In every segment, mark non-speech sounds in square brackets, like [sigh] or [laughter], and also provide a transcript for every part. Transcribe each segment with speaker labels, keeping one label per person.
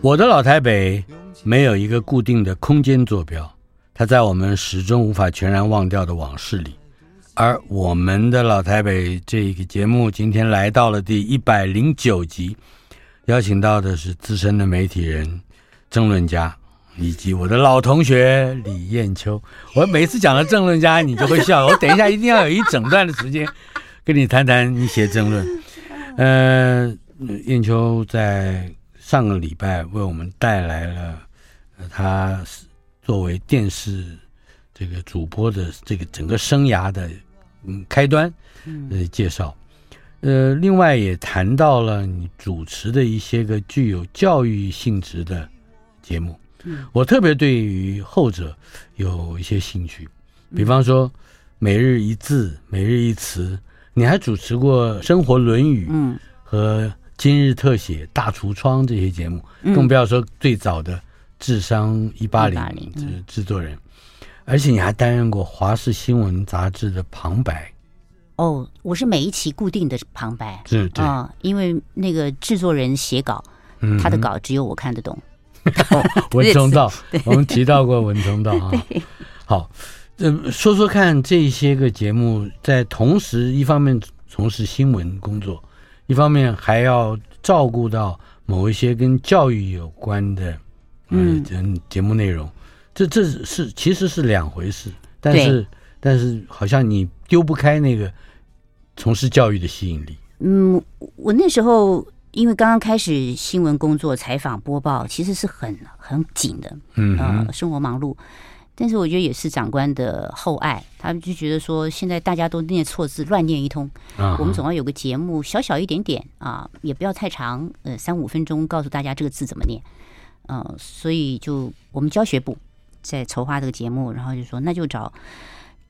Speaker 1: 我的老台北没有一个固定的空间坐标，它在我们始终无法全然忘掉的往事里。而我们的老台北这个节目今天来到了第一百零九集，邀请到的是资深的媒体人、政论家，以及我的老同学李艳秋。我每次讲到政论家，你就会笑。[laughs] 我等一下一定要有一整段的时间跟你谈谈你写政论。嗯、呃，艳秋在。上个礼拜为我们带来了，呃，他作为电视这个主播的这个整个生涯的嗯开端呃介绍，呃，另外也谈到了你主持的一些个具有教育性质的节目，嗯。我特别对于后者有一些兴趣，比方说每日一字、每日一词，你还主持过《生活论语》嗯。和。今日特写、大橱窗这些节目，更不要说最早的智商一八零制作人，而且你还担任过华视新闻杂志的旁白。
Speaker 2: 哦，我是每一期固定的旁白，
Speaker 1: 是
Speaker 2: 啊、呃，因为那个制作人写稿，他的稿只有我看得懂。[laughs]
Speaker 1: 文从道，[laughs] 我们提到过文从道啊。[laughs] 好，呃，说说看这些个节目，在同时一方面从事新闻工作。一方面还要照顾到某一些跟教育有关的嗯节目内容，这这是其实是两回事，但是但是好像你丢不开那个从事教育的吸引力。
Speaker 2: 嗯，我那时候因为刚刚开始新闻工作、采访、播报，其实是很很紧的，嗯、呃，生活忙碌。但是我觉得也是长官的厚爱，他们就觉得说，现在大家都念错字，乱念一通，我们总要有个节目，小小一点点啊，也不要太长，呃，三五分钟告诉大家这个字怎么念，嗯，所以就我们教学部在筹划这个节目，然后就说那就找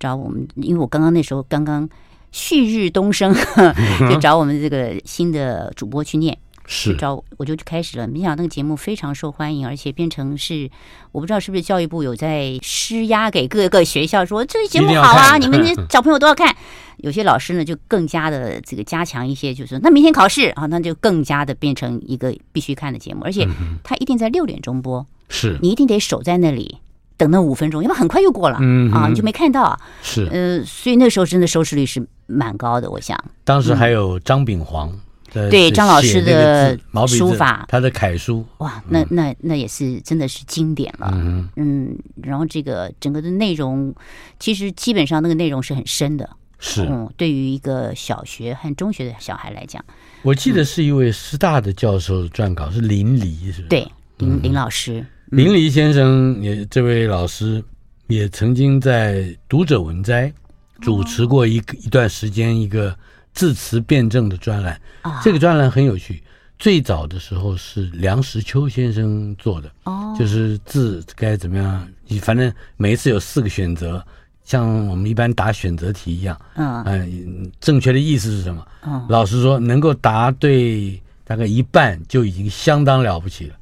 Speaker 2: 找我们，因为我刚刚那时候刚刚旭日东升，[laughs] 就找我们这个新的主播去念。
Speaker 1: 是，
Speaker 2: 找我就开始了。没想到那个节目非常受欢迎，而且变成是我不知道是不是教育部有在施压给各个学校说这个节目好啊，你们这小朋友都要看。有些老师呢就更加的这个加强一些，就是说那明天考试啊，那就更加的变成一个必须看的节目，而且他一定在六点钟播，
Speaker 1: 是
Speaker 2: 你一定得守在那里等那五分钟，要不然很快就过了，嗯啊，你就没看到啊。
Speaker 1: 是
Speaker 2: 呃，所以那时候真的收视率是蛮高的，我想
Speaker 1: 当时还有张炳煌。
Speaker 2: 对张老师的书法，
Speaker 1: 他的楷书，
Speaker 2: 哇，那那那也是真的是经典了。嗯嗯，然后这个整个的内容，其实基本上那个内容是很深的。
Speaker 1: 是，
Speaker 2: 嗯，对于一个小学和中学的小孩来讲，
Speaker 1: 我记得是一位师大的教授撰稿，是林黎，是不是？
Speaker 2: 对，林林老师，
Speaker 1: 林黎先生也这位老师也曾经在读者文摘主持过一个一段时间一个。字词辩证的专栏，这个专栏很有趣。最早的时候是梁实秋先生做的，哦，就是字该怎么样，你反正每一次有四个选择，像我们一般答选择题一样，嗯，嗯，正确的意思是什么？嗯，老实说，能够答对大概一半就已经相当了不起了。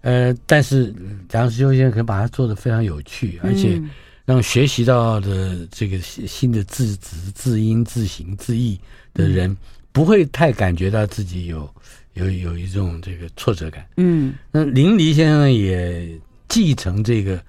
Speaker 1: 呃，但是梁实秋先生可以把它做得非常有趣，而且。让学习到的这个新的字词、字音、字形、字义的人，不会太感觉到自己有有有一种这个挫折感。嗯，那林黎先生也继承这个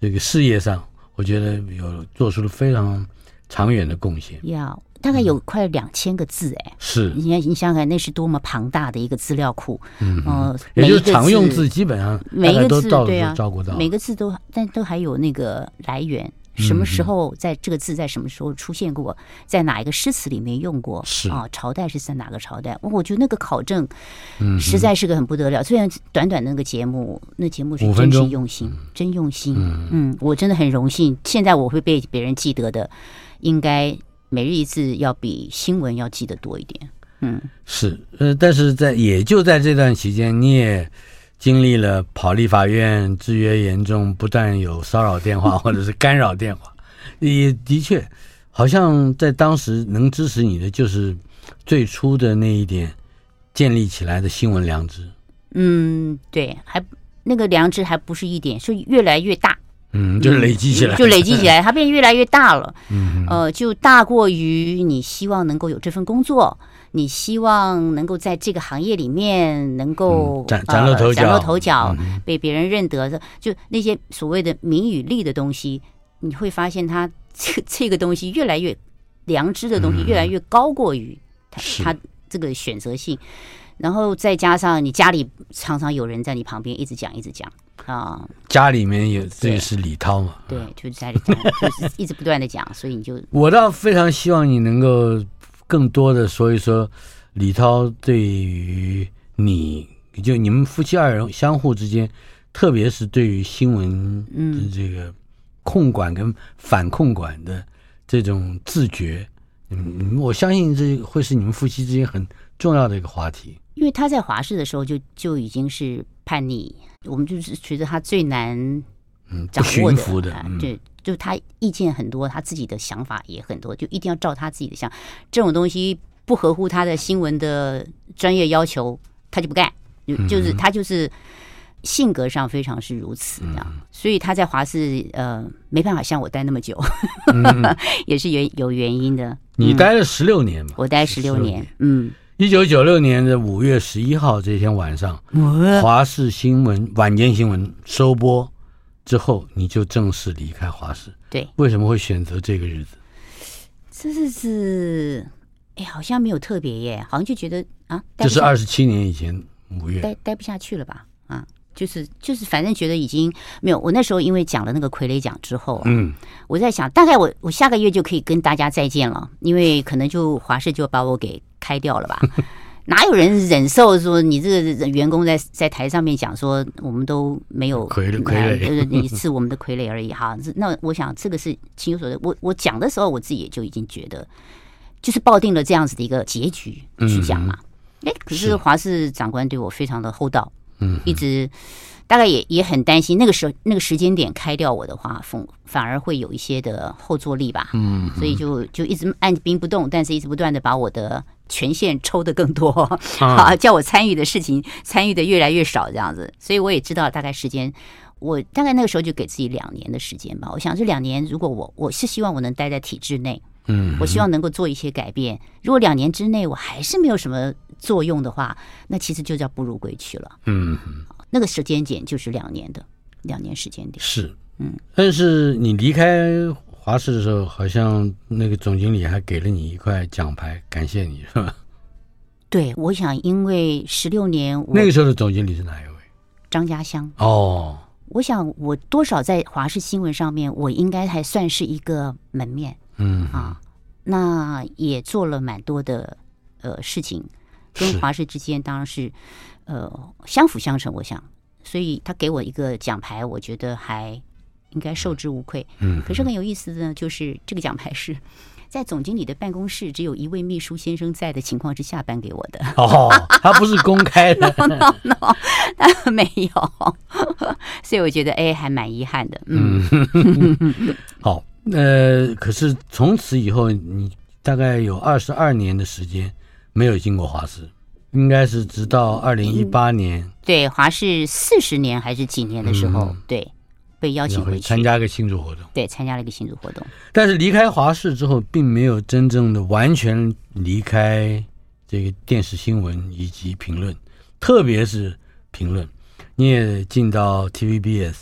Speaker 1: 这个事业上，我觉得有做出了非常长远的贡献。
Speaker 2: 要。大概有快两千个字哎，
Speaker 1: 是，
Speaker 2: 你看，你想想看，那是多么庞大的一个资料库。嗯，
Speaker 1: 呃，也就是常用字基本上
Speaker 2: 每一个字
Speaker 1: 都照顾到，
Speaker 2: 每个字都，但都还有那个来源，什么时候在这个字在什么时候出现过，在哪一个诗词里面用过？
Speaker 1: 是
Speaker 2: 啊，朝代是在哪个朝代？我觉得那个考证，实在是个很不得了。虽然短短的那个节目，那节目是真是用心，真用心。嗯，我真的很荣幸。现在我会被别人记得的，应该每日一字要比新闻要记得多一点。嗯，
Speaker 1: 是，呃，但是在也就在这段期间，你也。经历了跑立法院，制约严重，不但有骚扰电话 [laughs] 或者是干扰电话，也的确，好像在当时能支持你的就是最初的那一点建立起来的新闻良知。
Speaker 2: 嗯，对，还那个良知还不是一点，是越来越大。
Speaker 1: 嗯，就累积起来，
Speaker 2: 就累积起来，[laughs] 它变越来越大了。嗯，呃，就大过于你希望能够有这份工作。你希望能够在这个行业里面能够
Speaker 1: 崭露头角，
Speaker 2: 崭露头角，被别人认得的，就那些所谓的名与利的东西，你会发现它这 [laughs] 这个东西越来越良知的东西越来越高过于它它这个选择性，然后再加上你家里常常有人在你旁边一直讲一直讲啊，
Speaker 1: 家里面有这个是李涛嘛？
Speaker 2: 对，就是家里讲，就是一直不断的讲，所以你就
Speaker 1: 我倒非常希望你能够。更多的说一说李涛对于你，就你们夫妻二人相互之间，特别是对于新闻的这个控管跟反控管的这种自觉，嗯，我相信这会是你们夫妻之间很重要的一个话题。
Speaker 2: 因为他在华视的时候就就已经是叛逆，我们就是觉得他最难嗯掌握的，嗯对。就他意见很多，他自己的想法也很多，就一定要照他自己的想。这种东西不合乎他的新闻的专业要求，他就不干。就就是他就是性格上非常是如此这样，所以他在华视呃没办法像我待那么久，[laughs] 也是原有原因的。
Speaker 1: 你待了十六年嘛？
Speaker 2: 我待十六年。嗯，
Speaker 1: 一九九六年的五月十一号这天晚上，华视新闻晚间新闻收播。之后你就正式离开华视，
Speaker 2: 对？
Speaker 1: 为什么会选择这个日子？
Speaker 2: 这日子，哎，好像没有特别耶，好像就觉得啊，
Speaker 1: 这是二十七年以前五月，
Speaker 2: 待待不下去了吧？啊，就是就是，反正觉得已经没有。我那时候因为讲了那个傀儡奖之后，嗯，我在想，大概我我下个月就可以跟大家再见了，因为可能就华视就把我给开掉了吧。[laughs] 哪有人忍受说你这个员工在在台上面讲说我们都没有
Speaker 1: 傀儡，傀儡 [laughs]
Speaker 2: 就是你是我们的傀儡而已哈。[laughs] 那我想这个是情有所原。我我讲的时候，我自己也就已经觉得，就是抱定了这样子的一个结局去讲嘛。哎，可是华氏长官对我非常的厚道，嗯，一直。大概也也很担心那个时候那个时间点开掉我的话，反反而会有一些的后坐力吧。嗯，所以就就一直按兵不动，但是一直不断的把我的权限抽的更多，啊，[laughs] 叫我参与的事情参与的越来越少这样子。所以我也知道大概时间，我大概那个时候就给自己两年的时间吧。我想这两年如果我我是希望我能待在体制内，嗯，我希望能够做一些改变。如果两年之内我还是没有什么作用的话，那其实就叫不如归去了。嗯。那个时间点就是两年的，两年时间点
Speaker 1: 是，嗯，但是你离开华视的时候，好像那个总经理还给了你一块奖牌，感谢你是吧？
Speaker 2: 对，我想因为十六年，
Speaker 1: 那个时候的总经理是哪一位？
Speaker 2: 张家香。
Speaker 1: 哦，
Speaker 2: 我想我多少在华视新闻上面，我应该还算是一个门面，嗯啊，那也做了蛮多的呃事情，跟华氏之间当然是。呃，相辅相成，我想，所以他给我一个奖牌，我觉得还应该受之无愧。嗯，可是很有意思的呢，就是这个奖牌是在总经理的办公室只有一位秘书先生在的情况之下颁给我的。
Speaker 1: 哦，他不是公开的
Speaker 2: ，no no no，他没有，[laughs] 所以我觉得哎，还蛮遗憾的。嗯，[laughs]
Speaker 1: 好，呃，可是从此以后，你大概有二十二年的时间没有进过华视。应该是直到二零一八年，嗯、
Speaker 2: 对华视四十年还是几年的时候，嗯、对被邀请回去
Speaker 1: 参加一个庆祝活动，
Speaker 2: 对参加了一个庆祝活动。
Speaker 1: 但是离开华视之后，并没有真正的完全离开这个电视新闻以及评论，特别是评论。你也进到 TVBS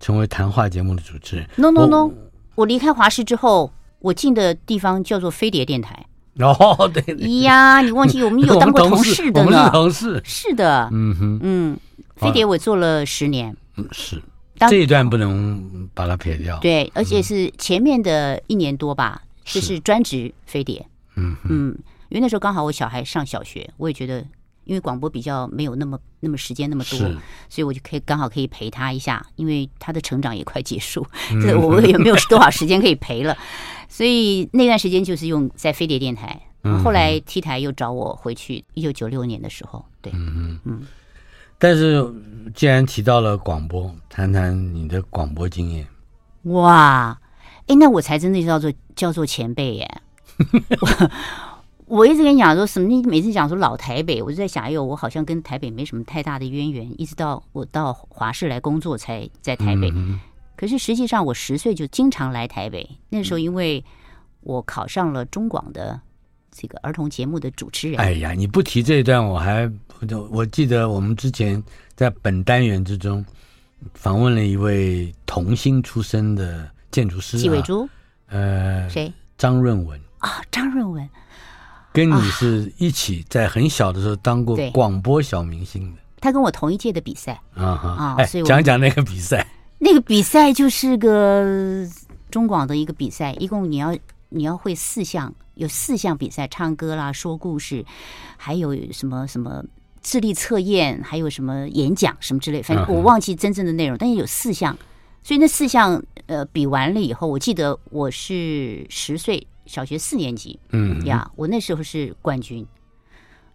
Speaker 1: 成为谈话节目的主持人。
Speaker 2: No No No，我，离开华视之后，我进的地方叫做飞碟电台。[laughs]
Speaker 1: 哦，对，对
Speaker 2: 呀，你忘记我们有当过同事的呢？
Speaker 1: 我们是同事，
Speaker 2: 是的，嗯哼，嗯，飞碟我做了十年，
Speaker 1: 嗯，是，这一段不能把它撇掉。
Speaker 2: 对，而且是前面的一年多吧，就是专职飞碟。嗯嗯，因为那时候刚好我小孩上小学，我也觉得。因为广播比较没有那么那么时间那么多，所以我就可以刚好可以陪他一下，因为他的成长也快结束，这、嗯、我 [laughs] 也没有多少时间可以陪了，所以那段时间就是用在飞碟电台。后来 T 台又找我回去，一九九六年的时候，对，嗯嗯。
Speaker 1: 但是既然提到了广播，谈谈你的广播经验。
Speaker 2: 哇，哎，那我才真的叫做叫做前辈耶。[laughs] 我一直跟你讲说什么？你每次讲说老台北，我就在想，哎呦，我好像跟台北没什么太大的渊源，一直到我到华视来工作才在台北。可是实际上，我十岁就经常来台北。那时候，因为我考上了中广的这个儿童节目的主持人。
Speaker 1: 哎呀，你不提这一段，我还我记得我们之前在本单元之中访问了一位童星出身的建筑师
Speaker 2: 纪伟珠。
Speaker 1: 呃，
Speaker 2: 谁？
Speaker 1: 张润文
Speaker 2: 啊，张润文。
Speaker 1: 跟你是一起在很小的时候当过广播小明星的，
Speaker 2: 他跟我同一届的比赛。啊哈。啊，所以
Speaker 1: 讲讲那个比赛。
Speaker 2: 那个比赛。就是个中广的一个比赛，一共你要你要会四项，有四项比赛，唱歌啦、说故事，还有什么什么智力测验，还有什么演讲什么之类，反正我忘记真正的内容，但是有四项，所以那四项。呃比完了以后，我记得我是十岁。小学四年级，嗯呀，我那时候是冠军，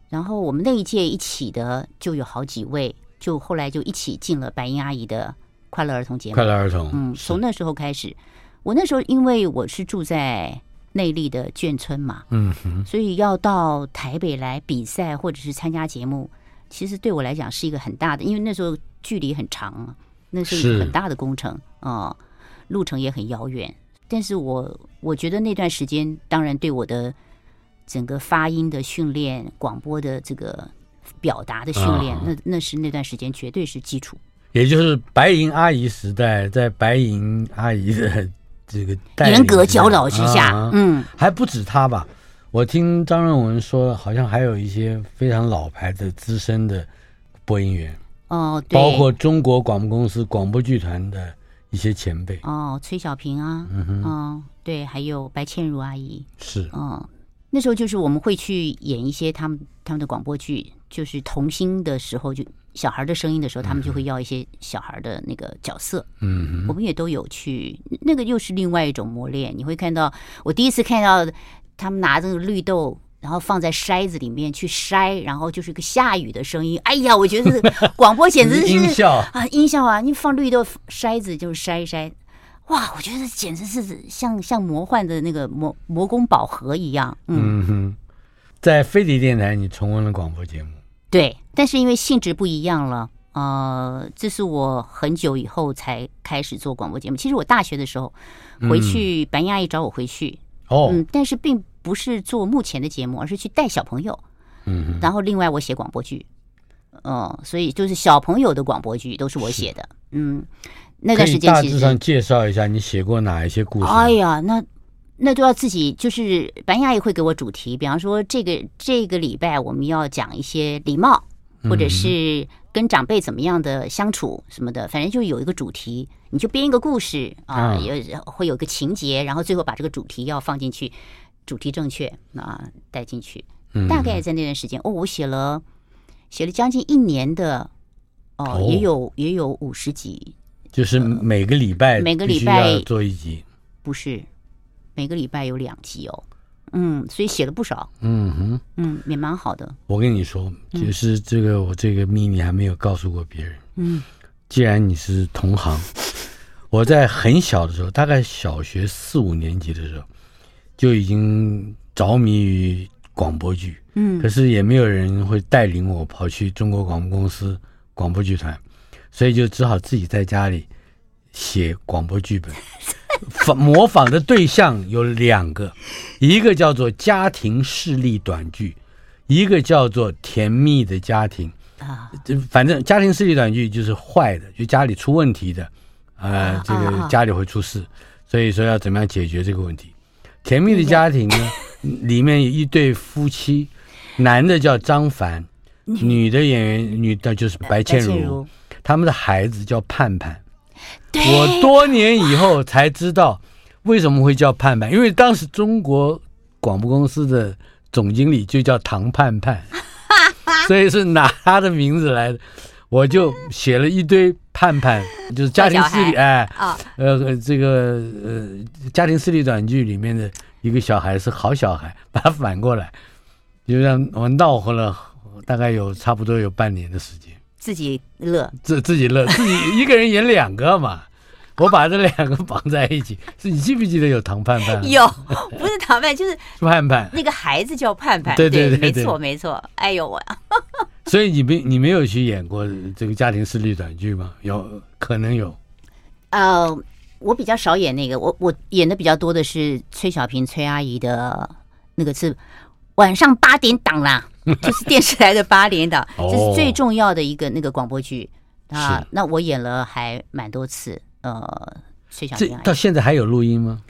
Speaker 2: 然后我们那一届一起的就有好几位，就后来就一起进了白英阿姨的快乐儿童节目。
Speaker 1: 快乐儿童，
Speaker 2: 嗯，从那时候开始，我那时候因为我是住在内坜的眷村嘛，嗯哼，所以要到台北来比赛或者是参加节目，其实对我来讲是一个很大的，因为那时候距离很长，那是一个很大的工程啊，路程也很遥远。但是我我觉得那段时间，当然对我的整个发音的训练、广播的这个表达的训练，那那是那段时间绝对是基础。
Speaker 1: 也就是白银阿姨时代，在白银阿姨的这个
Speaker 2: 严格教导之下，嗯，
Speaker 1: 还不止她吧？我听张润文说，好像还有一些非常老牌的资深的播音员
Speaker 2: 哦，
Speaker 1: 包括中国广播公司广播剧团的。一些前辈。
Speaker 2: 哦，崔小平啊，嗯对，还有白倩如阿姨。
Speaker 1: 是，
Speaker 2: 嗯，那时候就是我们会去演一些他们他们的广播剧，就是童星的时候，就小孩的声音的时候，他们就会要一些小孩的那个角色，嗯哼，我们也都有去，那个又是另外一种磨练。你会看到，我第一次看到他们拿着绿豆。然后放在筛子里面去筛，然后就是一个下雨的声音。哎呀，我觉得 [laughs] 广播简直是
Speaker 1: 音效
Speaker 2: 啊，音效啊！你放绿豆筛子就是筛一筛，哇，我觉得简直是像像魔幻的那个魔魔宫宝盒一样。嗯，嗯哼，
Speaker 1: 在飞碟电台，你重温了广播节目。
Speaker 2: 对，但是因为性质不一样了，呃，这是我很久以后才开始做广播节目。其实我大学的时候回去，白英阿姨找我回去，哦，嗯，但是并。不是做目前的节目，而是去带小朋友。嗯，然后另外我写广播剧，嗯，所以就是小朋友的广播剧都是我写的。嗯，那段时间其实大致
Speaker 1: 上介绍一下你写过哪一些故事。
Speaker 2: 哎呀，那那都要自己，就是白英阿姨会给我主题，比方说这个这个礼拜我们要讲一些礼貌，或者是跟长辈怎么样的相处什么的，反正就有一个主题，你就编一个故事啊，有会有个情节，然后最后把这个主题要放进去。主题正确啊，带进去。大概在那段时间，哦，我写了写了将近一年的，哦，也有也有五十集，
Speaker 1: 就是每个礼拜
Speaker 2: 每个礼拜
Speaker 1: 做一集，
Speaker 2: 不是每个礼拜有两集哦，嗯，所以写了不少，嗯哼，嗯，也蛮好的。
Speaker 1: 我跟你说，就是这个我这个秘密还没有告诉过别人，嗯，既然你是同行，我在很小的时候，大概小学四五年级的时候。就已经着迷于广播剧，嗯，可是也没有人会带领我跑去中国广播公司广播剧团，所以就只好自己在家里写广播剧本。仿 [laughs] 模仿的对象有两个，一个叫做家庭势力短剧，一个叫做甜蜜的家庭啊。反正家庭势力短剧就是坏的，就家里出问题的，呃，这个家里会出事，所以说要怎么样解决这个问题。甜蜜的家庭呢，[laughs] 里面有一对夫妻，男的叫张凡，女的演员女的就是白倩如，他们的孩子叫盼盼。我多年以后才知道为什么会叫盼盼，因为当时中国广播公司的总经理就叫唐盼盼，[laughs] 所以是拿他的名字来的。我就写了一堆盼盼，[laughs] 就是家庭势力哎，呃，这个呃家庭势力短剧里面的一个小孩是好小孩，把他反过来，就让我闹和了大概有差不多有半年的时间。
Speaker 2: 自己乐，
Speaker 1: 自自己乐，自己一个人演两个嘛，我把这两个绑在一起。是你记不记得有唐盼盼？
Speaker 2: 有，[laughs] 不是唐盼，就是
Speaker 1: 盼盼。
Speaker 2: 那个孩子叫盼盼。
Speaker 1: 对对对，对，
Speaker 2: 没错没错。哎呦我。[laughs]
Speaker 1: 所以你没你没有去演过这个家庭四立短剧吗？有可能有。
Speaker 2: 呃，我比较少演那个，我我演的比较多的是崔小平崔阿姨的那个是晚上八点档啦，[laughs] 就是电视台的八点档，这是最重要的一个那个广播剧啊。那我演了还蛮多次。呃，崔小平
Speaker 1: 到现在还有录音吗？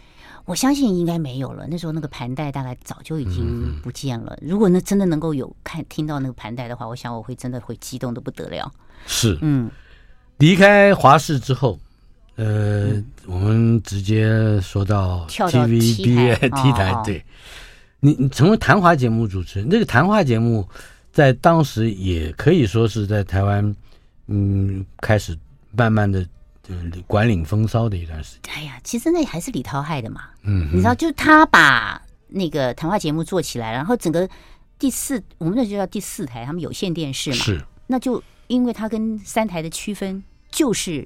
Speaker 2: 我相信应该没有了。那时候那个盘带大概早就已经不见了。如果那真的能够有看听到那个盘带的话，我想我会真的会激动的不得了。
Speaker 1: 是，嗯，离开华视之后，呃，我们直接说到 TVB T 台，[laughs] 对，你你成为谈话节目主持人，那个谈话节目在当时也可以说是在台湾，嗯，开始慢慢的。就是管领风骚的一段时间。
Speaker 2: 哎呀，其实那还是李涛害的嘛。嗯，你知道，就是他把那个谈话节目做起来，然后整个第四，我们那就叫第四台，他们有线电视嘛。
Speaker 1: 是。
Speaker 2: 那就因为他跟三台的区分，就是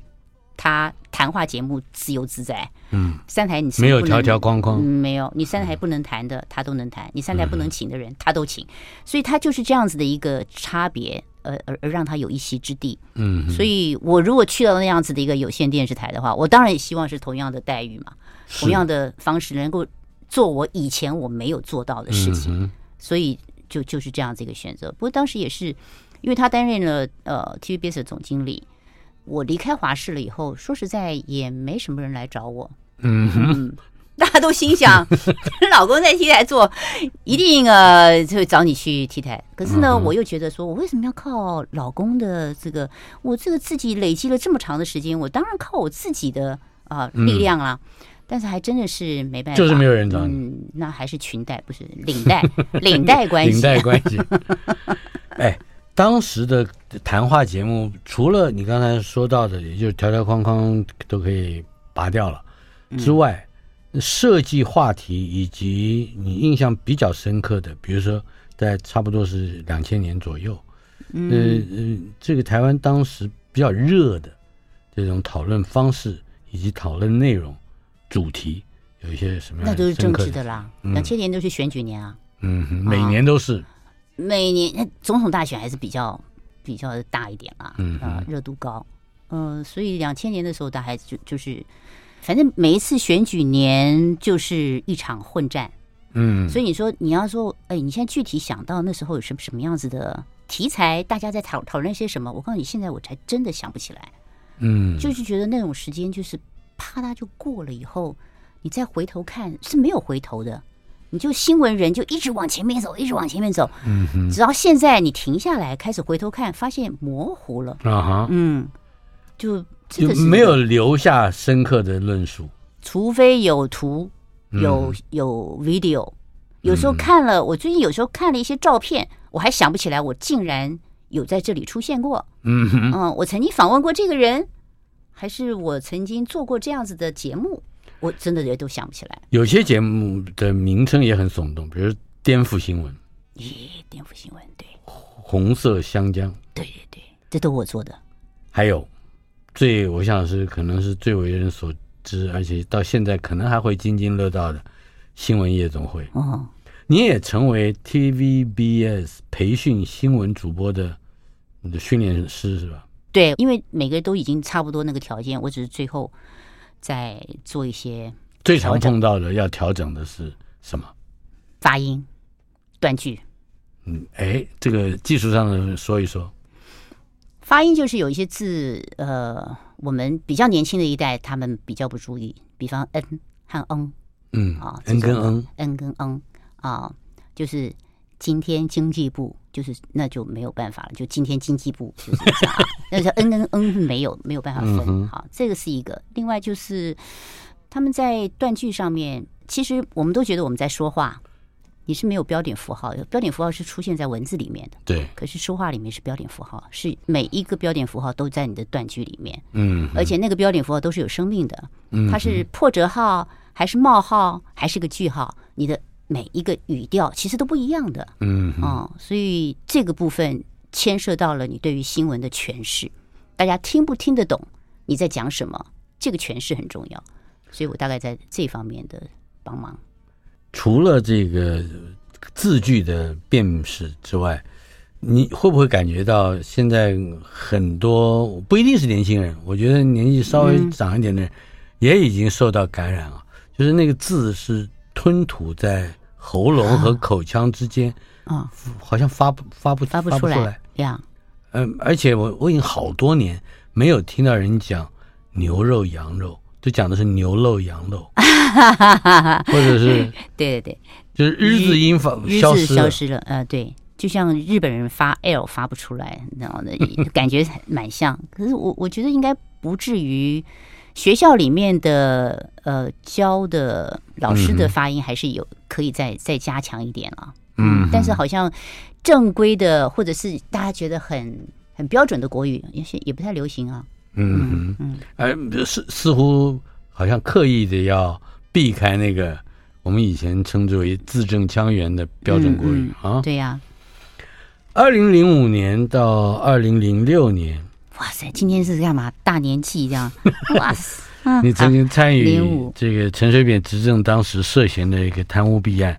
Speaker 2: 他谈话节目自由自在。嗯。三台你是
Speaker 1: 没有条条框框，
Speaker 2: 没有，你三台不能谈的，他都能谈；你三台不能请的人，他都请。所以他就是这样子的一个差别。而而而让他有一席之地，嗯，所以我如果去到那样子的一个有线电视台的话，我当然也希望是同样的待遇嘛，同样的方式能够做我以前我没有做到的事情，所以就就是这样子一个选择。不过当时也是因为他担任了呃 TVBS 的总经理，我离开华视了以后，说实在也没什么人来找我，嗯哼。大家都心想，[laughs] 老公在 T 台做，一定呃就会找你去 T 台。可是呢，我又觉得说，我为什么要靠老公的这个？我这个自己累积了这么长的时间，我当然靠我自己的啊力量啦。但是还真的是没办法，
Speaker 1: 就是没有人找你。
Speaker 2: 嗯，那还是裙带，不是领带，领带关系，[laughs]
Speaker 1: 领带关系。[laughs] 哎，当时的谈话节目，除了你刚才说到的，也就是条条框框都可以拔掉了之外。设计话题以及你印象比较深刻的，比如说在差不多是两千年左右，嗯呃，这个台湾当时比较热的这种讨论方式以及讨论内容主题，有一些什么样的？
Speaker 2: 那都是政治的啦。两千年都是选举年啊，
Speaker 1: 嗯，每年都是，
Speaker 2: 每年总统大选还是比较比较大一点啊，嗯啊，热度高，嗯，所以两千年的时候，大概就就是。反正每一次选举年就是一场混战，嗯，所以你说你要说，哎，你现在具体想到那时候有什么什么样子的题材，大家在讨讨论些什么？我告诉你，现在我才真的想不起来，嗯，就是觉得那种时间就是啪嗒就过了以后，你再回头看是没有回头的，你就新闻人就一直往前面走，一直往前面走，嗯哼，直到现在你停下来开始回头看，发现模糊了，啊哈，嗯，就。
Speaker 1: 就没有留下深刻的论述，
Speaker 2: 除非有图、有有 video。有时候看了，我最近有时候看了一些照片，我还想不起来我竟然有在这里出现过。嗯嗯，我曾经访问过这个人，还是我曾经做过这样子的节目，我真的也都想不起来。
Speaker 1: 有些节目的名称也很耸动，比如颠覆新闻。
Speaker 2: 咦，颠覆新闻，对。
Speaker 1: 红色香江。
Speaker 2: 对对对，这都我做的。
Speaker 1: 还有。最我想是可能是最为人所知，而且到现在可能还会津津乐道的新闻夜总会。哦，你也成为 TVBS 培训新闻主播的你的训练师是吧？
Speaker 2: 对，因为每个人都已经差不多那个条件，我只是最后再做一些。
Speaker 1: 最常碰到的要调整的是什么？
Speaker 2: 发音、断句。
Speaker 1: 嗯，哎，这个技术上的说一说。
Speaker 2: 发音就是有一些字，呃，我们比较年轻的一代，他们比较不注意，比方 n 和 n，嗯啊，n
Speaker 1: 跟 n，n
Speaker 2: 跟 n 啊，就是今天经济部就是那就没有办法了。就今天经济部就是这样，[laughs] 那是嗯嗯嗯没有没有办法分。好，这个是一个。另外就是他们在断句上面，其实我们都觉得我们在说话。你是没有标点符号，标点符号是出现在文字里面的。
Speaker 1: 对。
Speaker 2: 可是说话里面是标点符号，是每一个标点符号都在你的断句里面。
Speaker 1: 嗯。
Speaker 2: 而且那个标点符号都是有生命的。嗯。它是破折号还是冒号还是个句号？你的每一个语调其实都不一样的。
Speaker 1: 嗯。
Speaker 2: 哦，所以这个部分牵涉到了你对于新闻的诠释，大家听不听得懂你在讲什么？这个诠释很重要。所以我大概在这方面的帮忙。
Speaker 1: 除了这个字句的辨识之外，你会不会感觉到现在很多不一定是年轻人，我觉得年纪稍微长一点的人也已经受到感染了。就是那个字是吞吐在喉咙和口腔之间，啊，好像发不发不
Speaker 2: 发不出来呀。
Speaker 1: 嗯，而且我我已经好多年没有听到人讲牛肉、羊肉。就讲的是牛肉、羊肉，[laughs] 或者是 [laughs]
Speaker 2: 对对对，
Speaker 1: 就是日字音发消失
Speaker 2: 消失了。呃，对，就像日本人发 L 发不出来，然后呢，感觉蛮像。可是我我觉得应该不至于，学校里面的呃教的老师的发音还是有可以再再加强一点了。嗯，但是好像正规的或者是大家觉得很很标准的国语，也也不太流行啊。
Speaker 1: 嗯嗯，哎，似似乎好像刻意的要避开那个我们以前称之为字正腔圆的标准国语、啊。
Speaker 2: 对呀。
Speaker 1: 二零零五年到二零零六年，
Speaker 2: 哇塞，今天是干嘛？大年纪这样？[laughs] 哇塞！
Speaker 1: 你曾经参与这个陈水扁执政当时涉嫌的一个贪污弊案，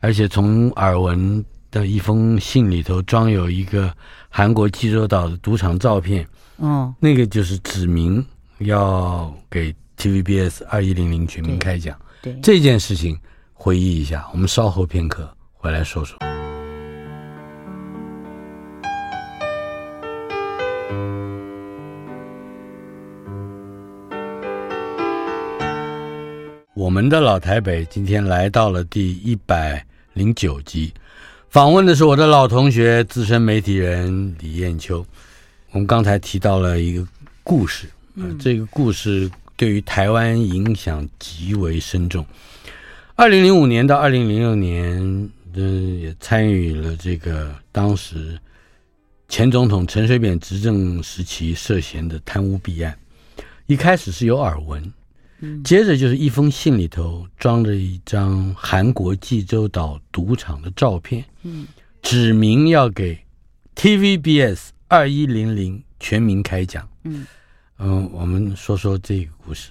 Speaker 1: 而且从耳闻的一封信里头装有一个韩国济州岛的赌场照片。
Speaker 2: 哦，
Speaker 1: 那个就是指明要给 TVBS 二一零零全民开讲，
Speaker 2: 对，对
Speaker 1: 这件事情，回忆一下，我们稍后片刻回来说说。我们的老台北今天来到了第一百零九集，访问的是我的老同学资深媒体人李艳秋。我们刚才提到了一个故事，嗯，这个故事对于台湾影响极为深重。二零零五年到二零零六年，嗯，也参与了这个当时前总统陈水扁执政时期涉嫌的贪污弊案。一开始是有耳闻，嗯，接着就是一封信里头装着一张韩国济州岛赌场的照片，嗯，指明要给 TVBS。二一零零全民开奖，嗯嗯，我们说说这个故事。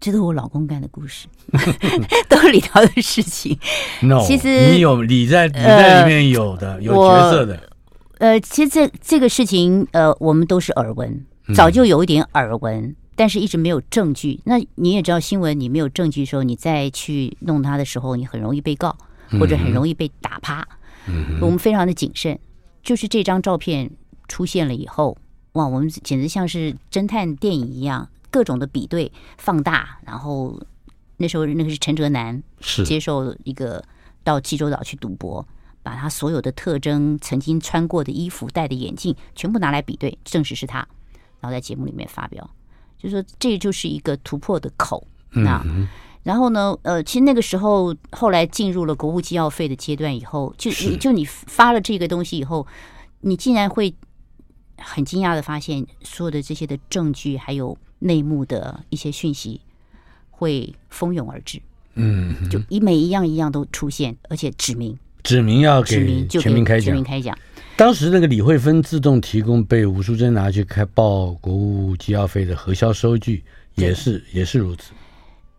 Speaker 2: 这是我老公干的故事，[laughs] 都是里头的事情。
Speaker 1: No，其实你有你在你在里面有的、呃、有角色的。
Speaker 2: 呃，其实这这个事情，呃，我们都是耳闻，早就有一点耳闻，嗯、但是一直没有证据。那你也知道，新闻你没有证据的时候，你再去弄它的时候，你很容易被告，或者很容易被打趴。嗯，我们非常的谨慎，就是这张照片。出现了以后，哇，我们简直像是侦探电影一样，各种的比对、放大，然后那时候那个是陈哲南，
Speaker 1: 是
Speaker 2: 接受一个到济州岛去赌博，把他所有的特征、曾经穿过的衣服、戴的眼镜全部拿来比对，证实是他，然后在节目里面发表，就说这就是一个突破的口。那、嗯、然后呢，呃，其实那个时候后来进入了国务机要费的阶段以后，就你就你发了这个东西以后，你竟然会。很惊讶的发现，所有的这些的证据还有内幕的一些讯息会蜂拥而至，
Speaker 1: 嗯，
Speaker 2: 就一每一样一样都出现，而且指明
Speaker 1: 指明要给全民开讲，
Speaker 2: 全民开讲。
Speaker 1: 当时那个李慧芬自动提供被吴淑珍拿去开报国务机要费的核销收据，也是也是如此。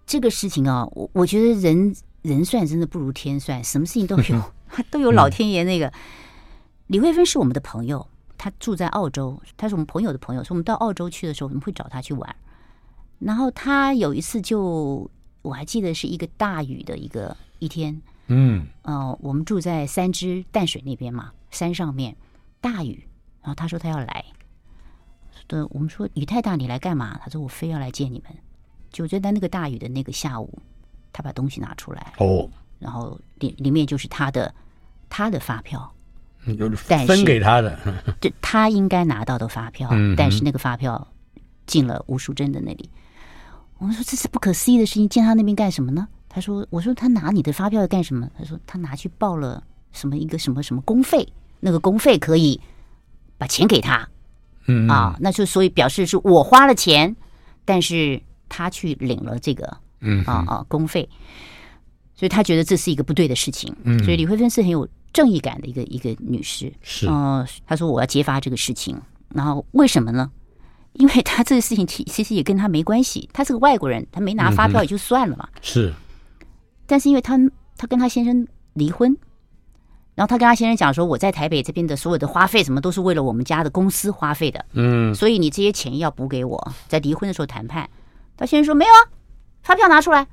Speaker 2: 这个事情啊，我我觉得人人算真的不如天算，什么事情都有 [laughs] 都有老天爷那个。李慧芬是我们的朋友。他住在澳洲，他是我们朋友的朋友，所以我们到澳洲去的时候，我们会找他去玩。然后他有一次就，我还记得是一个大雨的一个一天，
Speaker 1: 嗯，
Speaker 2: 呃，我们住在三芝淡水那边嘛，山上面大雨，然后他说他要来，对，我们说雨太大，你来干嘛？他说我非要来见你们。就在那个大雨的那个下午，他把东西拿出来，
Speaker 1: 哦，
Speaker 2: 然后里里面就是他的他的发票。但
Speaker 1: 分给他的，[laughs]
Speaker 2: 这他应该拿到的发票，
Speaker 1: 嗯、
Speaker 2: 但是那个发票进了吴淑珍的那里。我们说这是不可思议的事情，进他那边干什么呢？他说：“我说他拿你的发票要干什么？”他说：“他拿去报了什么一个什么什么公费，那个公费可以把钱给他。”
Speaker 1: 嗯
Speaker 2: 啊，那就所以表示是我花了钱，但是他去领了这个
Speaker 1: 嗯
Speaker 2: 啊啊公费，所以他觉得这是一个不对的事情。
Speaker 1: 嗯，
Speaker 2: 所以李慧芬是很有正义感的一个一个女士。
Speaker 1: 是，
Speaker 2: 嗯、呃，他说我要揭发这个事情，然后为什么呢？因为她这个事情其 [laughs] 其实也跟她没关系，她是个外国人，她没拿发票也就算了嘛。
Speaker 1: 嗯、是，
Speaker 2: 但是因为她她跟她先生离婚。然后他跟他先生讲说：“我在台北这边的所有的花费，什么都是为了我们家的公司花费的。
Speaker 1: 嗯，
Speaker 2: 所以你这些钱要补给我。在离婚的时候谈判，他先生说没有啊，发票拿出来。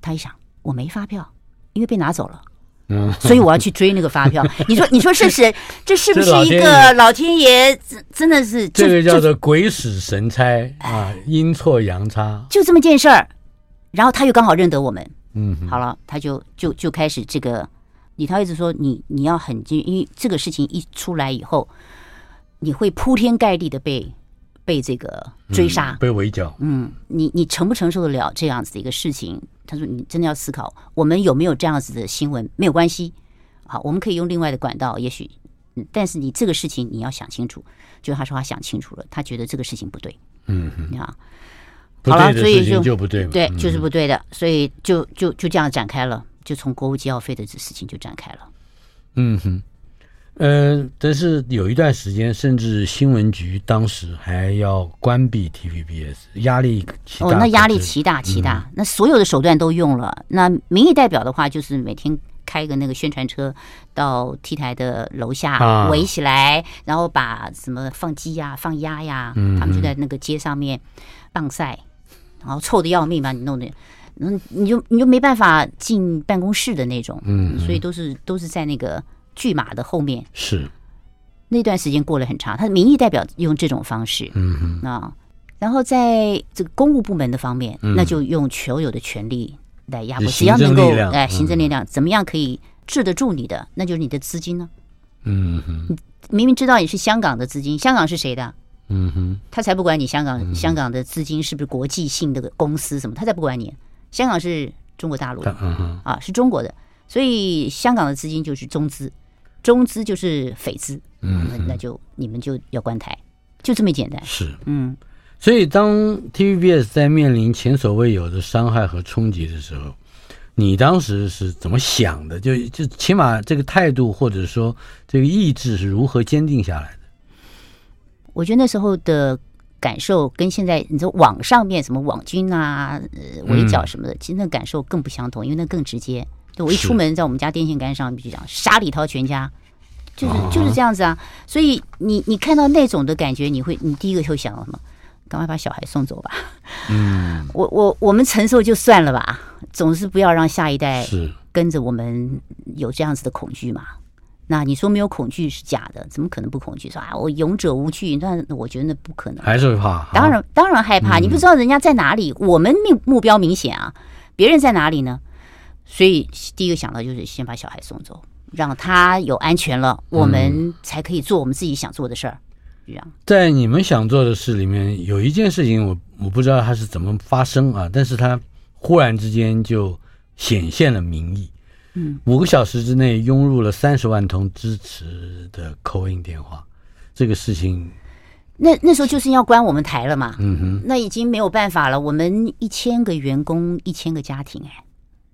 Speaker 2: 他一想，我没发票，因为被拿走了。嗯，所以我要去追那个发票。[laughs] 你说，你说这是这是不是一个老天爷？真的是
Speaker 1: 这个叫做鬼使神差啊，阴错阳差，
Speaker 2: 就这么件事儿。然后他又刚好认得我们，
Speaker 1: 嗯，
Speaker 2: 好了，他就就就开始这个。”李涛一直说你你要很惊，因为这个事情一出来以后，你会铺天盖地的被被这个追杀，
Speaker 1: 嗯、被围剿。
Speaker 2: 嗯，你你承不承受得了这样子的一个事情？他说你真的要思考，我们有没有这样子的新闻没有关系，好，我们可以用另外的管道，也许，但是你这个事情你要想清楚。就他说他想清楚了，他觉得这个事情不对。
Speaker 1: 嗯，
Speaker 2: 你看，好了，所以就
Speaker 1: 就不对，
Speaker 2: 对，就是不对的，所以就就就这样展开了。就从国务机要费的这事情就展开了，
Speaker 1: 嗯哼，呃，但是有一段时间，甚至新闻局当时还要关闭 TVBS，压力。
Speaker 2: 哦，那压力奇大奇大，嗯、那所有的手段都用了。那民意代表的话，就是每天开个那个宣传车到 T 台的楼下围起来，啊、然后把什么放鸡呀、放鸭呀，嗯、他们就在那个街上面棒赛，然后臭的要命吧，你弄的。嗯，你就你就没办法进办公室的那种，嗯，所以都是都是在那个拒马的后面。
Speaker 1: 是。
Speaker 2: 那段时间过了很长，他的民意代表用这种方式，
Speaker 1: 嗯哼。
Speaker 2: 啊，然后在这个公务部门的方面，那就用所有的权力来压迫，只要能够哎，行政力量怎么样可以治得住你的，那就是你的资金呢。
Speaker 1: 嗯哼，
Speaker 2: 明明知道你是香港的资金，香港是谁的？
Speaker 1: 嗯哼，
Speaker 2: 他才不管你香港香港的资金是不是国际性的公司什么，他才不管你。香港是中国大陆的、嗯啊，是中国的，所以香港的资金就是中资，中资就是匪资，嗯，那那就你们就要关台，就这么简单。
Speaker 1: 是，
Speaker 2: 嗯，
Speaker 1: 所以当 TVBS 在面临前所未有的伤害和冲击的时候，你当时是怎么想的？就就起码这个态度或者说这个意志是如何坚定下来的？
Speaker 2: 我觉得那时候的。感受跟现在你说网上面什么网军啊、呃围剿什么的，嗯、其实那感受更不相同，因为那更直接。对，我一出门，在我们家电线杆上必须讲杀李涛全家，就是就是这样子啊。所以你你看到那种的感觉，你会你第一个会想到什么？赶快把小孩送走吧。
Speaker 1: 嗯，
Speaker 2: 我我我们承受就算了吧，总是不要让下一代
Speaker 1: 是跟
Speaker 2: 着我们有这样子的恐惧嘛。那你说没有恐惧是假的，怎么可能不恐惧？说啊，我勇者无惧，那我觉得那不可能，
Speaker 1: 还是会怕。
Speaker 2: 当然，当然害怕。你不知道人家在哪里，嗯、我们目目标明显啊，别人在哪里呢？所以第一个想到就是先把小孩送走，让他有安全了，我们才可以做我们自己想做的事儿。这样，
Speaker 1: 在你们想做的事里面，有一件事情我我不知道它是怎么发生啊，但是它忽然之间就显现了民意。
Speaker 2: 嗯，
Speaker 1: 五个小时之内涌入了三十万通支持的 call in 电话，这个事情，
Speaker 2: 那那时候就是要关我们台了嘛。
Speaker 1: 嗯哼，
Speaker 2: 那已经没有办法了。我们一千个员工，一千个家庭，哎，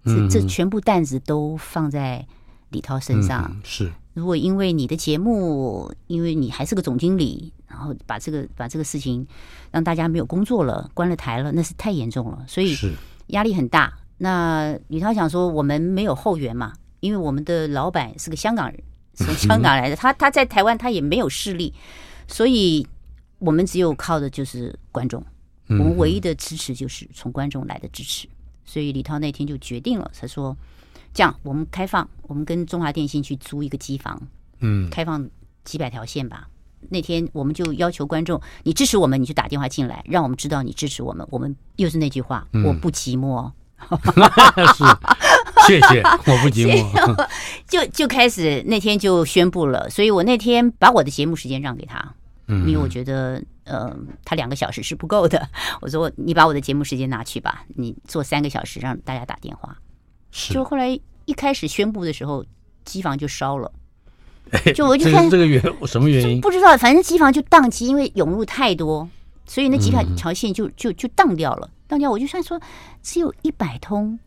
Speaker 2: 这这全部担子都放在李涛身上。
Speaker 1: 嗯、是，
Speaker 2: 如果因为你的节目，因为你还是个总经理，然后把这个把这个事情让大家没有工作了，关了台了，那是太严重了，所以是。压力很大。那李涛想说，我们没有后援嘛，因为我们的老板是个香港人，从香港来的，[laughs] 他他在台湾他也没有势力，所以我们只有靠的就是观众，我们唯一的支持就是从观众来的支持，所以李涛那天就决定了，他说这样，我们开放，我们跟中华电信去租一个机房，
Speaker 1: 嗯，
Speaker 2: 开放几百条线吧。那天我们就要求观众，你支持我们，你就打电话进来，让我们知道你支持我们。我们又是那句话，我不寂寞。[laughs]
Speaker 1: 是，谢谢，我不寂寞。[laughs]
Speaker 2: 就就开始那天就宣布了，所以我那天把我的节目时间让给他，嗯，因为我觉得呃他两个小时是不够的。[laughs] 我说你把我的节目时间拿去吧，你做三个小时让大家打电话。是。就后来一开始宣布的时候，机房就烧了。就我就看
Speaker 1: 这个原什么原因
Speaker 2: 不知道，反正机房就宕机，因为涌入太多，所以那几条条线就就就宕掉了。当掉，我就算说只有一百通、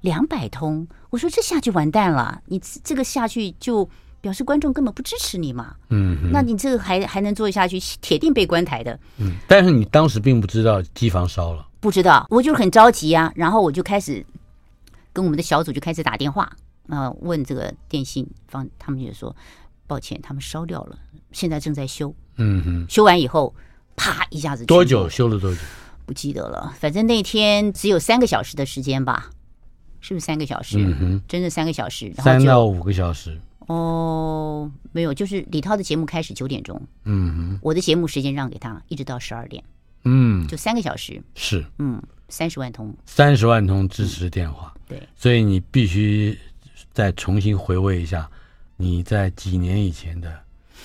Speaker 2: 两百通，我说这下就完蛋了，你这个下去就表示观众根本不支持你嘛。嗯，那你这个还还能做下去，铁定被关台的。
Speaker 1: 嗯，但是你当时并不知道机房烧了，
Speaker 2: 不知道，我就很着急啊，然后我就开始跟我们的小组就开始打电话啊、呃，问这个电信方，他们就说。抱歉，他们烧掉了，现在正在修。嗯哼，修完以后，啪一下子。
Speaker 1: 多久修了多久？
Speaker 2: 不记得了，反正那天只有三个小时的时间吧？是不是三个小时？嗯哼，真的三个小时。
Speaker 1: 三到五个小时。
Speaker 2: 哦，没有，就是李涛的节目开始九点钟。嗯哼，我的节目时间让给他，一直到十二点。嗯，就三个小时。
Speaker 1: 是。
Speaker 2: 嗯，三十万通。
Speaker 1: 三十万通支持电话。
Speaker 2: 嗯，对。
Speaker 1: 所以你必须再重新回味一下。你在几年以前的，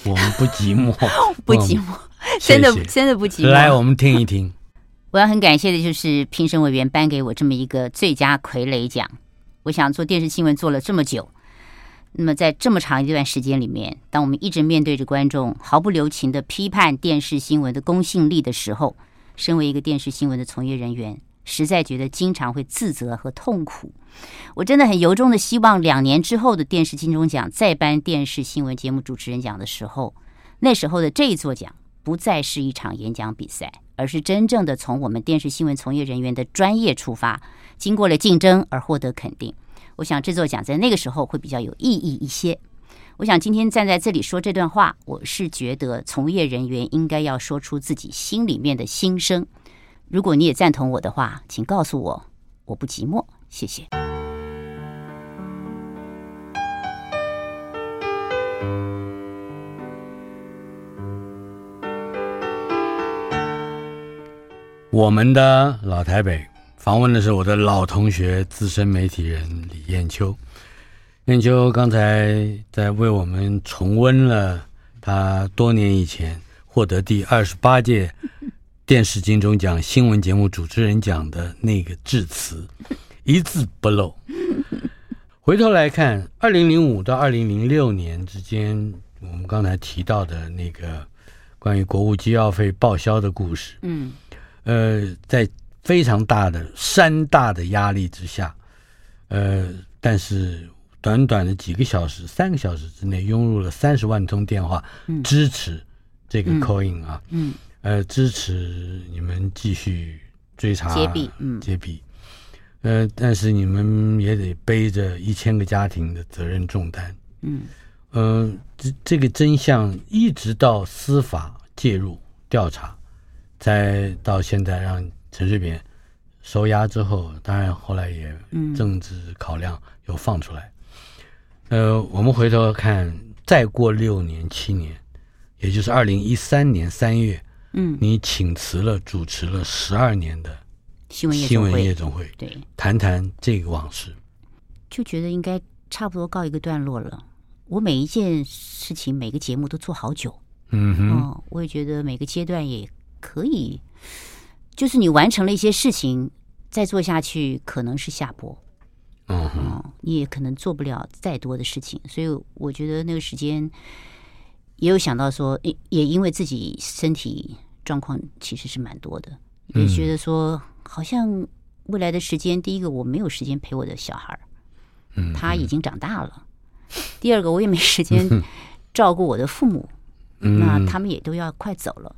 Speaker 1: 我们不寂寞，[laughs]
Speaker 2: 不寂寞，真的真的不寂寞。
Speaker 1: 来，我们听一听。
Speaker 2: 我要很感谢的就是评审委员颁给我这么一个最佳傀儡奖。我想做电视新闻做了这么久，那么在这么长一段时间里面，当我们一直面对着观众毫不留情的批判电视新闻的公信力的时候，身为一个电视新闻的从业人员。实在觉得经常会自责和痛苦，我真的很由衷的希望两年之后的电视金钟奖再颁电视新闻节目主持人奖的时候，那时候的这一座奖不再是一场演讲比赛，而是真正的从我们电视新闻从业人员的专业出发，经过了竞争而获得肯定。我想这座奖在那个时候会比较有意义一些。我想今天站在这里说这段话，我是觉得从业人员应该要说出自己心里面的心声。如果你也赞同我的话，请告诉我，我不寂寞，谢谢。
Speaker 1: 我们的老台北访问的是我的老同学、资深媒体人李艳秋。艳秋刚才在为我们重温了他多年以前获得第二十八届。电视金钟奖新闻节目主持人奖的那个致辞，一字不漏。回头来看，二零零五到二零零六年之间，我们刚才提到的那个关于国务机要费报销的故事，嗯，呃，在非常大的山大的压力之下，呃，但是短短的几个小时，三个小时之内，涌入了三十万通电话，支持这个 call in 啊，嗯。嗯。呃，支持你们继续追查揭弊，嗯，揭弊，呃，但是你们也得背着一千个家庭的责任重担，嗯，呃，这这个真相一直到司法介入调查，再到现在让陈水扁收押之后，当然后来也政治考量又放出来，嗯、呃，我们回头看，再过六年七年，也就是二零一三年三月。嗯，你请辞了主持了十二年的新闻新闻夜总会，对，谈谈这个往事，
Speaker 2: 就觉得应该差不多告一个段落了。我每一件事情，每个节目都做好久，嗯哼，哦，我也觉得每个阶段也可以，就是你完成了一些事情，再做下去可能是下坡，嗯哼，哦，你也可能做不了再多的事情，所以我觉得那个时间也有想到说，也也因为自己身体。状况其实是蛮多的，也觉得说好像未来的时间，第一个我没有时间陪我的小孩，嗯，他已经长大了；第二个我也没时间 [laughs] 照顾我的父母，那他们也都要快走了，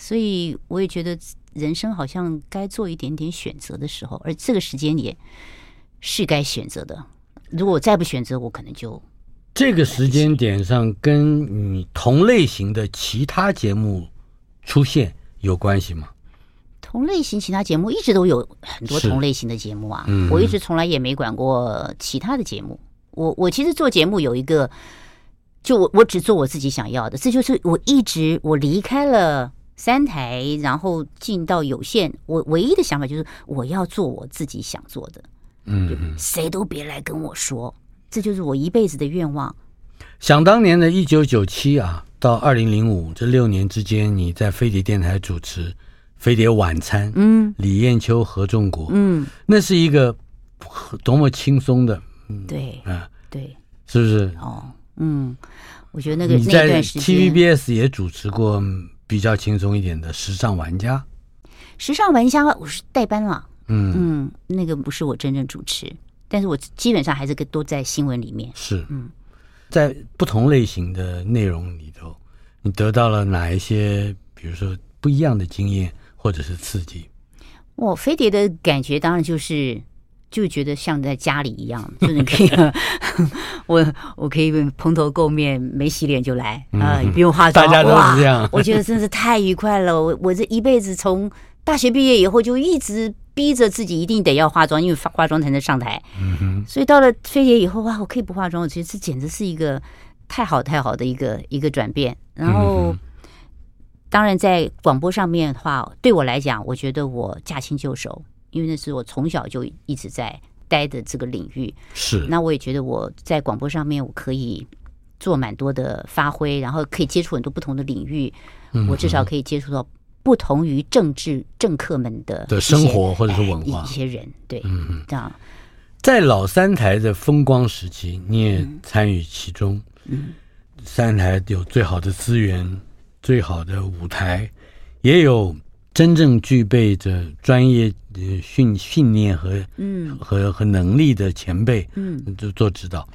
Speaker 2: 所以我也觉得人生好像该做一点点选择的时候，而这个时间也是该选择的。如果我再不选择，我可能就
Speaker 1: 这个时间点上跟你同类型的其他节目。出现有关系吗？
Speaker 2: 同类型其他节目一直都有很多同类型的节目啊，嗯、我一直从来也没管过其他的节目。我我其实做节目有一个，就我我只做我自己想要的，这就是我一直我离开了三台，然后进到有限，我唯一的想法就是我要做我自己想做的。嗯，谁都别来跟我说，这就是我一辈子的愿望。
Speaker 1: 想当年的一九九七啊，到二零零五这六年之间，你在飞碟电台主持《飞碟晚餐》，嗯，李艳秋、何仲国，嗯，那是一个多么轻松的，
Speaker 2: 嗯，对，啊，对，
Speaker 1: 是不是？
Speaker 2: 哦，嗯，我觉得那个
Speaker 1: 你在 TVBS 也主持过比较轻松一点的《时尚玩家》，《
Speaker 2: 时尚玩家》我是代班了。嗯嗯，那个不是我真正主持，但是我基本上还是个都在新闻里面。
Speaker 1: 是，嗯，在不同类型的内容里头，你得到了哪一些，比如说不一样的经验或者是刺激？
Speaker 2: 我飞碟的感觉当然就是，就觉得像在家里一样，[laughs] 就是可以，我我可以蓬头垢面，没洗脸就来啊，不用化妆，
Speaker 1: 大家都是这样。
Speaker 2: 我觉得真是太愉快了。我我这一辈子从大学毕业以后就一直。逼着自己一定得要化妆，因为化化妆才能上台。所以到了飞碟以后，哇，我可以不化妆。我觉得这简直是一个太好太好的一个一个转变。然后，当然在广播上面的话，对我来讲，我觉得我驾轻就熟，因为那是我从小就一直在待的这个领域。
Speaker 1: 是。
Speaker 2: 那我也觉得我在广播上面，我可以做蛮多的发挥，然后可以接触很多不同的领域。我至少可以接触到。不同于政治政客们的
Speaker 1: 的生活或者是文化，
Speaker 2: 一些人对，嗯，这样，
Speaker 1: 在老三台的风光时期，你也参与其中。嗯，三台有最好的资源、最好的舞台，也有真正具备着专业训训练和嗯和和能力的前辈，嗯，就做指导。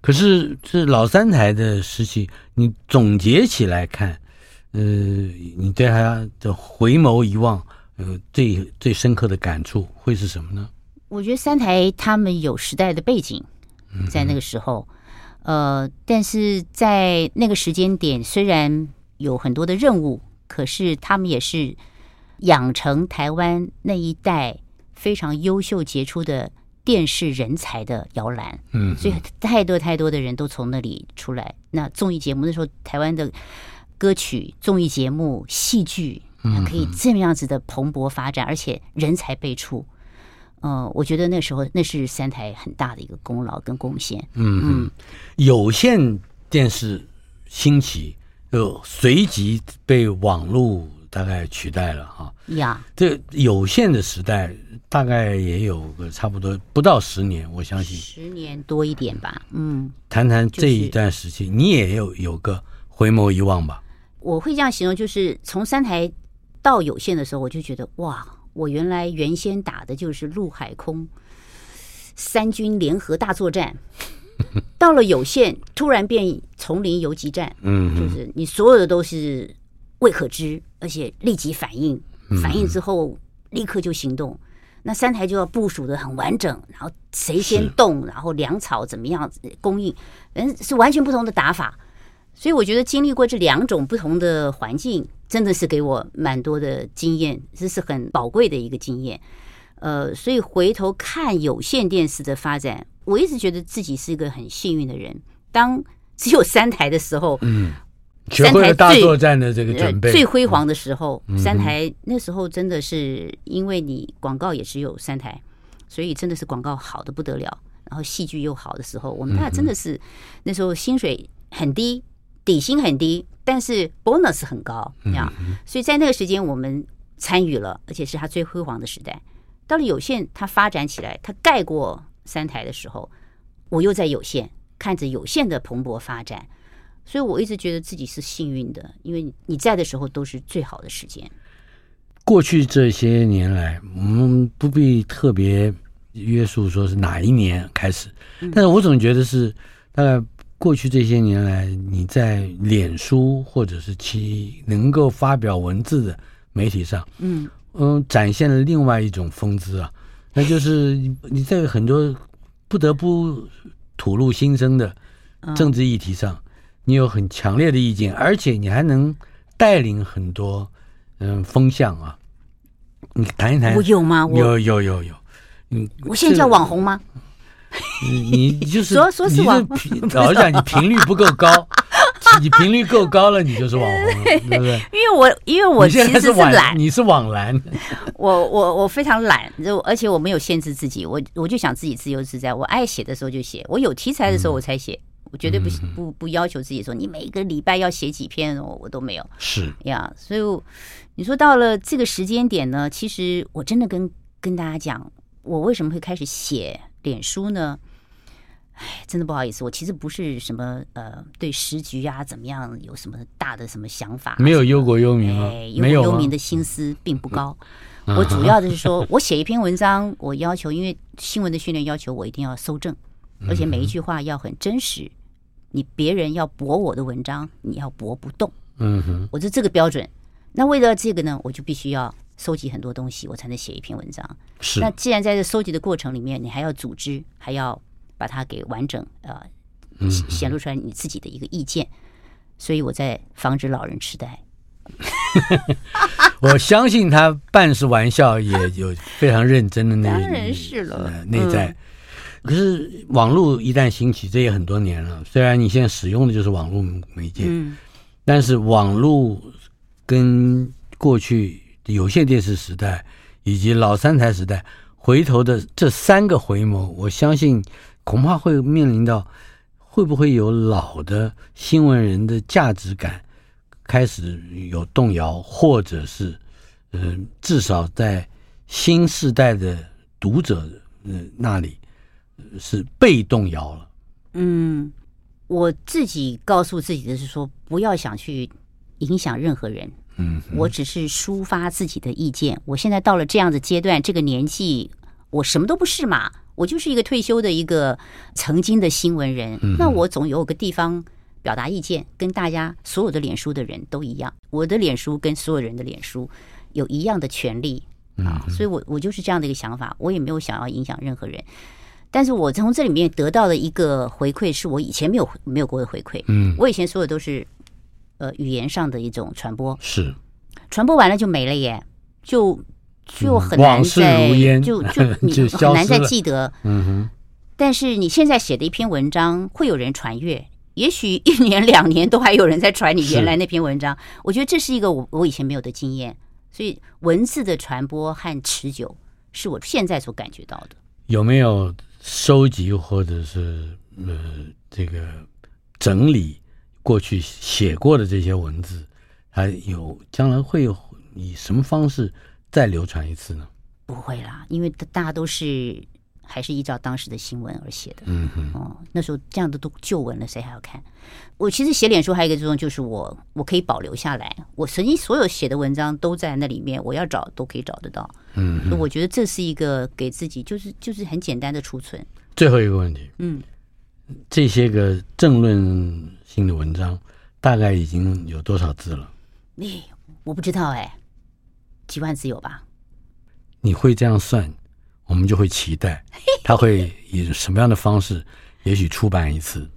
Speaker 1: 可是这老三台的时期，你总结起来看。呃，你对他的回眸一望，呃，最最深刻的感触会是什么呢？
Speaker 2: 我觉得三台他们有时代的背景，在那个时候，嗯、呃，但是在那个时间点，虽然有很多的任务，可是他们也是养成台湾那一代非常优秀杰出的电视人才的摇篮。嗯，所以太多太多的人都从那里出来。那综艺节目那时候，台湾的。歌曲、综艺节目、戏剧，可以这么样子的蓬勃发展，而且人才辈出。嗯、呃，我觉得那时候那是三台很大的一个功劳跟贡献。嗯嗯，
Speaker 1: 有线电视兴起，就随即被网络大概取代了哈。
Speaker 2: 呀，
Speaker 1: 这有限的时代大概也有个差不多不到十年，我相信
Speaker 2: 十年多一点吧。嗯，
Speaker 1: 谈谈这一段时期，你也有有个回眸一望吧。
Speaker 2: 我会这样形容，就是从三台到有线的时候，我就觉得哇，我原来原先打的就是陆海空三军联合大作战，[laughs] 到了有线突然变丛林游击战，嗯，就是你所有的都是未可知，而且立即反应，反应之后立刻就行动。那三台就要部署的很完整，然后谁先动，然后粮草怎么样供应，嗯，是完全不同的打法。所以我觉得经历过这两种不同的环境，真的是给我蛮多的经验，这是很宝贵的一个经验。呃，所以回头看有线电视的发展，我一直觉得自己是一个很幸运的人。当只有三台的时候，嗯，
Speaker 1: 三台大作战的这个准备
Speaker 2: 最辉煌的时候，三台那时候真的是因为你广告也只有三台，所以真的是广告好的不得了，然后戏剧又好的时候，我们大家真的是那时候薪水很低。底薪很低，但是 bonus 很高，这样，所以在那个时间我们参与了，而且是他最辉煌的时代。到了有线，它发展起来，它盖过三台的时候，我又在有线看着有线的蓬勃发展，所以我一直觉得自己是幸运的，因为你在的时候都是最好的时间。
Speaker 1: 过去这些年来，我们不必特别约束说是哪一年开始，但是我总觉得是大概。过去这些年来，你在脸书或者是其能够发表文字的媒体上，嗯嗯，展现了另外一种风姿啊，那就是你在很多不得不吐露心声的政治议题上，你有很强烈的意见，而且你还能带领很多嗯风向啊。你谈一谈，
Speaker 2: 我有吗？我
Speaker 1: 有有有有，嗯，
Speaker 2: 我现在叫网红吗？
Speaker 1: 你你就是说说是网，老实讲，你频率不够高，[laughs] 你频率够高了，你就是网红，对，对不对？
Speaker 2: 因为我因为我其实是懒，
Speaker 1: 你是网蓝，
Speaker 2: 我我我非常懒，就而且我没有限制自己，我我就想自己自由自在，我爱写的时候就写，我有题材的时候我才写，嗯、我绝对不不不要求自己说你每个礼拜要写几篇哦，我都没有。
Speaker 1: 是
Speaker 2: 呀，所以你说到了这个时间点呢，其实我真的跟跟大家讲，我为什么会开始写脸书呢？哎，真的不好意思，我其实不是什么呃，对时局啊怎么样有什么大的什么想法，
Speaker 1: 没有忧国忧民啊，
Speaker 2: 哎，忧国忧民的心思并不高。我主要的是说，我写一篇文章，我要求，因为新闻的训练要求我一定要搜证，而且每一句话要很真实。你别人要驳我的文章，你要驳不动。嗯哼，我就这个标准。那为了这个呢，我就必须要收集很多东西，我才能写一篇文章。
Speaker 1: 是。
Speaker 2: 那既然在这收集的过程里面，你还要组织，还要。把它给完整呃，显露出来你自己的一个意见，所以我在防止老人痴呆。[laughs]
Speaker 1: 我相信他半是玩笑，也有非常认真的那
Speaker 2: 当然是了
Speaker 1: 内在。可是网络一旦兴起，这也很多年了。虽然你现在使用的就是网络媒介，但是网络跟过去有线电视时代以及老三台时代回头的这三个回眸，我相信。恐怕会面临到，会不会有老的新闻人的价值感开始有动摇，或者是，呃，至少在新时代的读者呃那里是被动摇了。
Speaker 2: 嗯，我自己告诉自己的是说，不要想去影响任何人。嗯，我只是抒发自己的意见。我现在到了这样的阶段，这个年纪，我什么都不是嘛。我就是一个退休的一个曾经的新闻人，那我总有个地方表达意见，跟大家所有的脸书的人都一样。我的脸书跟所有人的脸书有一样的权利啊，所以我我就是这样的一个想法，我也没有想要影响任何人。但是我从这里面得到的一个回馈，是我以前没有没有过的回馈。嗯，我以前说的都是呃语言上的一种传播，
Speaker 1: 是
Speaker 2: 传播完了就没了耶，就。就很难再就就 [laughs] 你很难再记得，嗯哼。但是你现在写的一篇文章会有人传阅，也许一年 [laughs] 两年都还有人在传你原来那篇文章。我觉得这是一个我我以前没有的经验，所以文字的传播和持久是我现在所感觉到的。
Speaker 1: 有没有收集或者是呃这个整理过去写过的这些文字？还有将来会以什么方式？再流传一次呢？
Speaker 2: 不会啦，因为大家都是还是依照当时的新闻而写的。嗯哼，哦，那时候这样的都旧闻了，谁还要看？我其实写脸书还有一个作用，就是我我可以保留下来，我曾经所有写的文章都在那里面，我要找都可以找得到。嗯，所以我觉得这是一个给自己就是就是很简单的储存。
Speaker 1: 最后一个问题，嗯，这些个政论性的文章大概已经有多少字了？
Speaker 2: 你、哎、我不知道哎。几万字有吧？
Speaker 1: 你会这样算，我们就会期待 [laughs] 他会以什么样的方式，也许出版一次。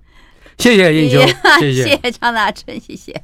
Speaker 1: 谢谢英雄，谢谢，[laughs]
Speaker 2: 谢谢张大春，谢谢。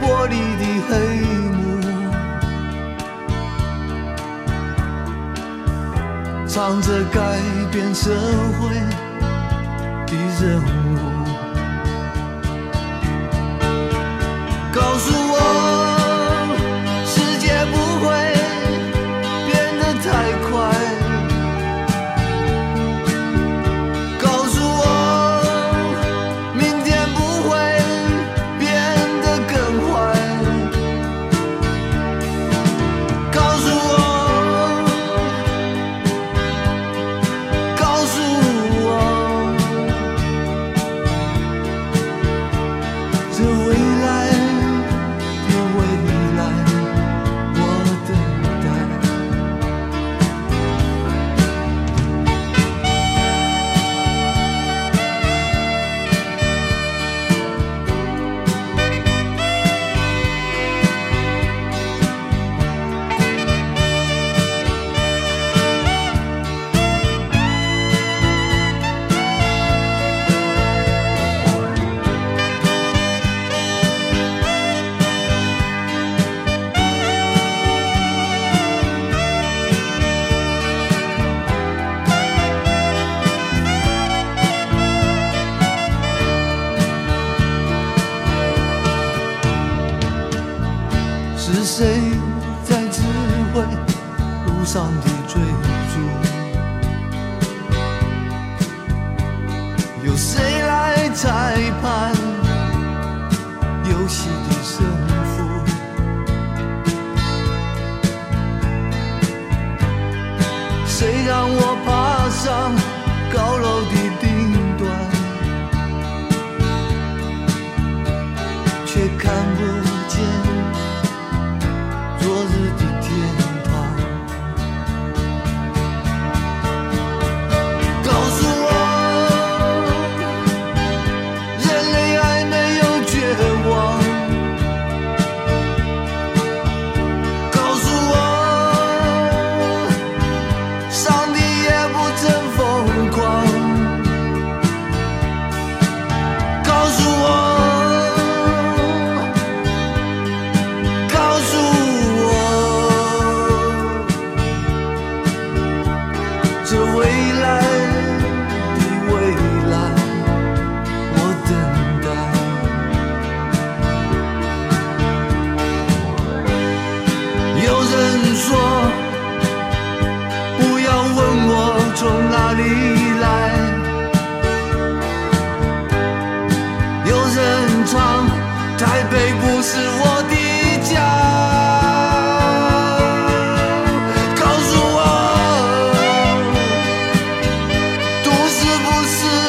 Speaker 3: 玻璃的黑幕，藏着改变社会的人物，告诉我。就是